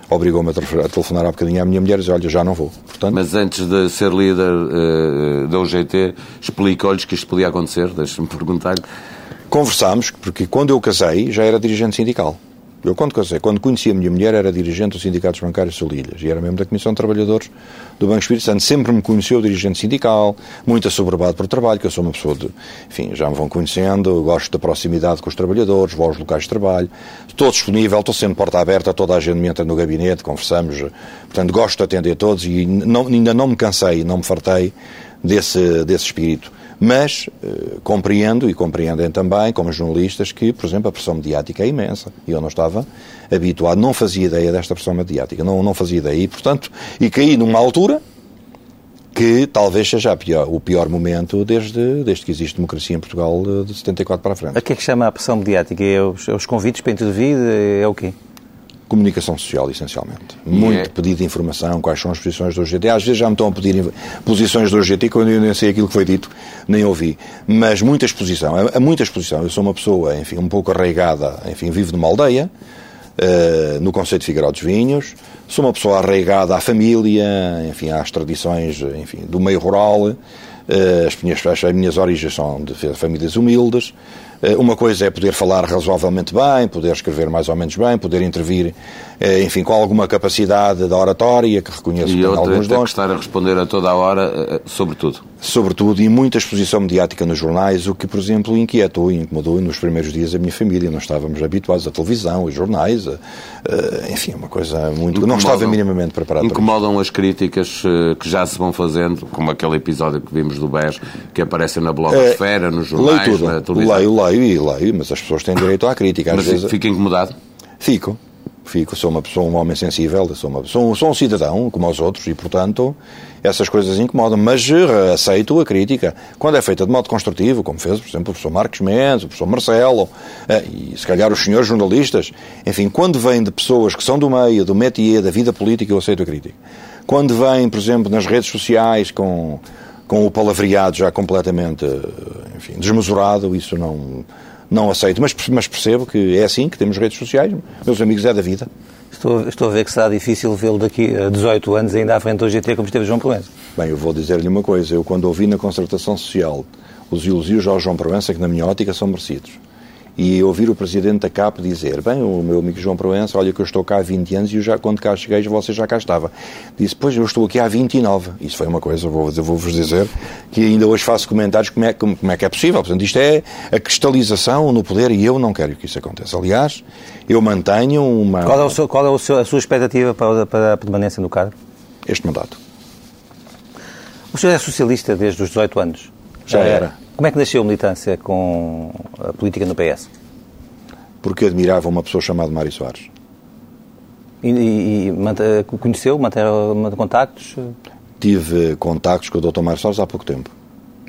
obrigou-me a telefonar há bocadinho à minha mulher e dizer, olha, já não vou. Portanto, Mas antes de ser líder uh, da UGT, explicou-lhes que isto podia acontecer? Deixe-me perguntar-lhe. Conversámos, porque quando eu casei já era dirigente sindical. Eu, quando casei, quando conheci a minha mulher, era dirigente dos sindicatos bancários Solilhas e era mesmo da Comissão de Trabalhadores do Banco Espírito Santo. Sempre me conheceu dirigente sindical, muito assoberbado por trabalho, que eu sou uma pessoa de. Enfim, já me vão conhecendo, gosto da proximidade com os trabalhadores, vou aos locais de trabalho, estou disponível, estou sempre porta aberta, toda a gente me entra no gabinete, conversamos. Portanto, gosto de atender todos e não, ainda não me cansei, não me fartei desse, desse espírito. Mas eh, compreendo, e compreendem também, como jornalistas, que, por exemplo, a pressão mediática é imensa. E eu não estava habituado, não fazia ideia desta pressão mediática, não, não fazia ideia. E, portanto, e caí numa altura que talvez seja pior, o pior momento desde, desde que existe democracia em Portugal de 74 para a frente. A que é que chama a pressão mediática? É os, é os convites para intervir? É o quê? Comunicação social, essencialmente. Muito é... pedido de informação, quais são as posições do UGT. Às vezes já me estão a pedir posições do UGT quando eu nem sei aquilo que foi dito, nem ouvi. Mas muita exposição, há muita exposição. Eu sou uma pessoa, enfim, um pouco arraigada, enfim, vivo numa aldeia, uh, no Conceito de Figueiró dos Vinhos. Sou uma pessoa arraigada à família, enfim, às tradições, enfim, do meio rural. Uh, as, minhas, as minhas origens são de famílias humildes. Eh, uma coisa é poder falar razoavelmente bem, poder escrever mais ou menos bem, poder intervir, enfim, com alguma capacidade da oratória, que reconheço e tem alguns dons. E estar a responder a toda a hora, eh, sobretudo. Sobretudo, e muita exposição mediática nos jornais, o que, por exemplo, inquietou e incomodou nos primeiros dias a minha família. Não estávamos habituados à televisão, os jornais, enfim, uma coisa muito... Incomodam, não estava minimamente preparado Incomodam as críticas que já se vão fazendo, como aquele episódio que vimos do BES, que aparecem na blogosfera, é, nos jornais, leio tudo, na televisão. Leio, leio leio e leio, mas as pessoas têm direito à crítica. Às mas vezes... fica incomodado? Fico. Fico. Sou uma pessoa, um homem sensível, sou, uma, sou, sou um cidadão, como os outros, e, portanto, essas coisas incomodam. Mas eh, aceito a crítica. Quando é feita de modo construtivo, como fez, por exemplo, o professor Marcos Mendes, o professor Marcelo, eh, e se calhar os senhores jornalistas, enfim, quando vem de pessoas que são do meio, do métier, da vida política, eu aceito a crítica. Quando vem, por exemplo, nas redes sociais com com o palavreado já completamente enfim, desmesurado, isso não, não aceito. Mas, mas percebo que é assim, que temos redes sociais, meus amigos, é da vida. Estou, estou a ver que será difícil vê-lo daqui a 18 anos ainda à frente do GT como esteve João Proença. Bem, eu vou dizer-lhe uma coisa. Eu, quando ouvi na concertação social os elogios ao João Proença, que na minha ótica são merecidos, e ouvir o presidente da CAP dizer: Bem, o meu amigo João Proença, olha que eu estou cá há 20 anos e eu já, quando cá cheguei, você já cá estava. Disse: Pois, eu estou aqui há 29. Isso foi uma coisa, vou-vos vou dizer, que ainda hoje faço comentários como é, como, como é que é possível. Portanto, isto é a cristalização no poder e eu não quero que isso aconteça. Aliás, eu mantenho uma. Qual é, o seu, qual é o seu, a sua expectativa para, para a permanência no cargo? Este mandato. O senhor é socialista desde os 18 anos? Já era. Como é que nasceu a militância com a política no PS? Porque admirava uma pessoa chamada Mário Soares. E, e, e conheceu, manteve contactos? Tive contactos com o Dr. Mário Soares há pouco tempo,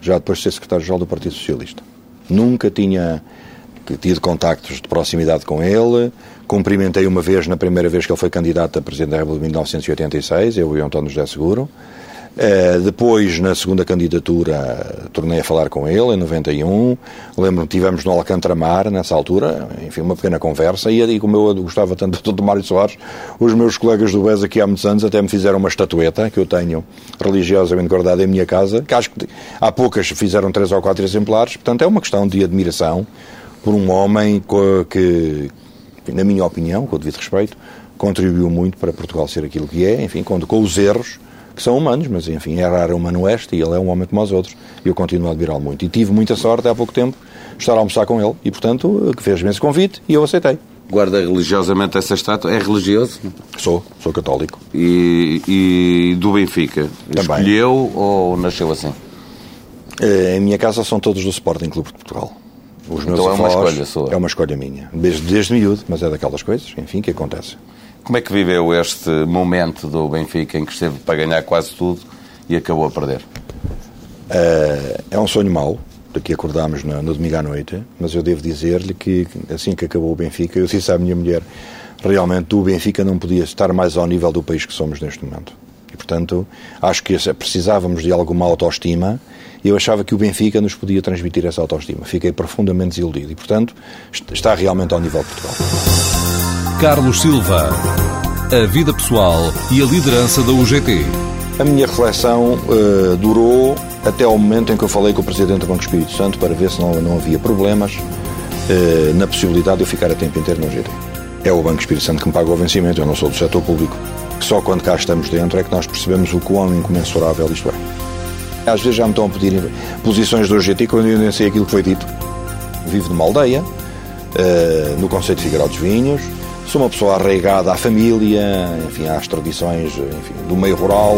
já depois de ser secretário-geral do Partido Socialista. Nunca tinha tido contactos de proximidade com ele, cumprimentei uma vez, na primeira vez que ele foi candidato a Presidente da República em 1986, eu e o António José Seguro, depois, na segunda candidatura, tornei a falar com ele, em 91. Lembro-me que tivemos no Alcântara-Mar, nessa altura, enfim, uma pequena conversa. E, e como eu gostava tanto do Mário Soares, os meus colegas do BES aqui há muitos anos até me fizeram uma estatueta, que eu tenho religiosamente guardada em minha casa, que acho que há poucas fizeram três ou quatro exemplares. Portanto, é uma questão de admiração por um homem que, na minha opinião, com o devido respeito, contribuiu muito para Portugal ser aquilo que é, enfim, com, com os erros que são humanos, mas enfim, errar é humano este e ele é um homem como os outros. E eu continuo a admirá-lo muito. E tive muita sorte há pouco tempo estar a almoçar com ele e, portanto, fez-me esse convite e eu aceitei. Guarda religiosamente essa estátua? É religioso? Sou, sou católico. E, e do Benfica? Também. Escolheu ou nasceu assim? Eh, em minha casa são todos do Sporting Clube de Portugal. Os meus então avós, é uma escolha sua? É uma escolha minha. Desde, desde miúdo, mas é daquelas coisas, enfim, que acontece. Como é que viveu este momento do Benfica em que esteve para ganhar quase tudo e acabou a perder? Uh, é um sonho mau, daqui acordámos no, no domingo à noite, mas eu devo dizer-lhe que assim que acabou o Benfica, eu disse à minha mulher, realmente o Benfica não podia estar mais ao nível do país que somos neste momento. E, portanto, acho que precisávamos de alguma autoestima e eu achava que o Benfica nos podia transmitir essa autoestima. Fiquei profundamente desiludido e, portanto, está realmente ao nível de Portugal. Carlos Silva. A vida pessoal e a liderança da UGT. A minha reflexão uh, durou até ao momento em que eu falei com o Presidente do Banco Espírito Santo para ver se não, não havia problemas uh, na possibilidade de eu ficar a tempo inteiro no UGT. É o Banco Espírito Santo que me paga o vencimento, eu não sou do setor público. Só quando cá estamos dentro é que nós percebemos o quão incomensurável isto é. Às vezes já me estão a pedir posições do UGT quando eu nem sei aquilo que foi dito. Vivo numa aldeia, uh, no Conceito de Figueiró dos Vinhos, Sou uma pessoa arraigada à família, enfim, às tradições enfim, do meio rural.